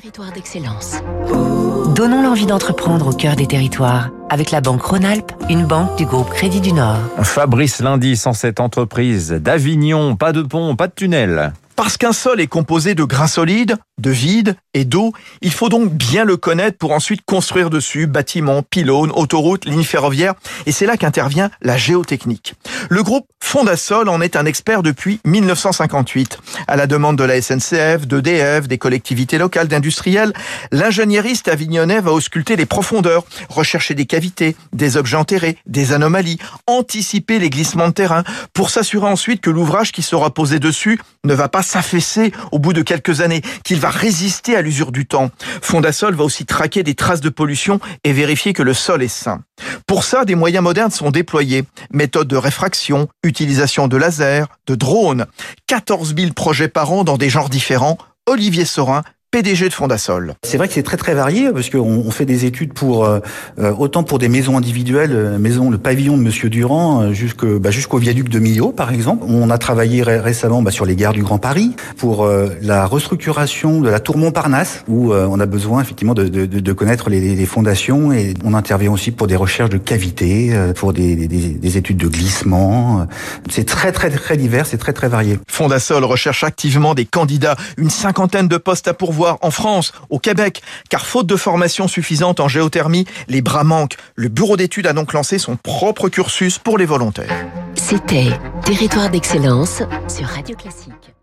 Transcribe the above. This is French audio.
Territoire d'excellence. Donnons l'envie d'entreprendre au cœur des territoires avec la banque Rhône-Alpes, une banque du groupe Crédit du Nord. Fabrice Lundi sans cette entreprise d'Avignon, pas de pont, pas de tunnel. Parce qu'un sol est composé de grains solides, de vide et d'eau, il faut donc bien le connaître pour ensuite construire dessus bâtiments, pylônes, autoroutes, lignes ferroviaires. Et c'est là qu'intervient la géotechnique. Le groupe Fondasol en est un expert depuis 1958. À la demande de la SNCF, d'EDF, des collectivités locales, d'industriels, l'ingénieriste avignonnais va ausculter les profondeurs, rechercher des cavités, des objets enterrés, des anomalies, anticiper les glissements de terrain pour s'assurer ensuite que l'ouvrage qui sera posé dessus ne va pas s'affaisser au bout de quelques années, qu'il va résister à l'usure du temps. Fondasol va aussi traquer des traces de pollution et vérifier que le sol est sain. Pour ça, des moyens modernes sont déployés. Méthode de réfraction, utilisation de lasers, de drones. 14 000 projets par an dans des genres différents. Olivier Sorin, PDG de Fondasol. C'est vrai que c'est très très varié parce qu'on on fait des études pour euh, euh, autant pour des maisons individuelles, euh, maison le pavillon de Monsieur Durand euh, jusqu'au bah, jusqu'au viaduc de Millau par exemple. On a travaillé ré récemment bah, sur les gares du Grand Paris pour euh, la restructuration de la tour Montparnasse où on a besoin effectivement de, de, de connaître les, les, fondations et on intervient aussi pour des recherches de cavités, pour des, des, des études de glissement. C'est très très très divers, c'est très très varié. Fondasol recherche activement des candidats, une cinquantaine de postes à pourvoir en France, au Québec, car faute de formation suffisante en géothermie, les bras manquent. Le bureau d'études a donc lancé son propre cursus pour les volontaires. C'était Territoire d'excellence sur Radio Classique.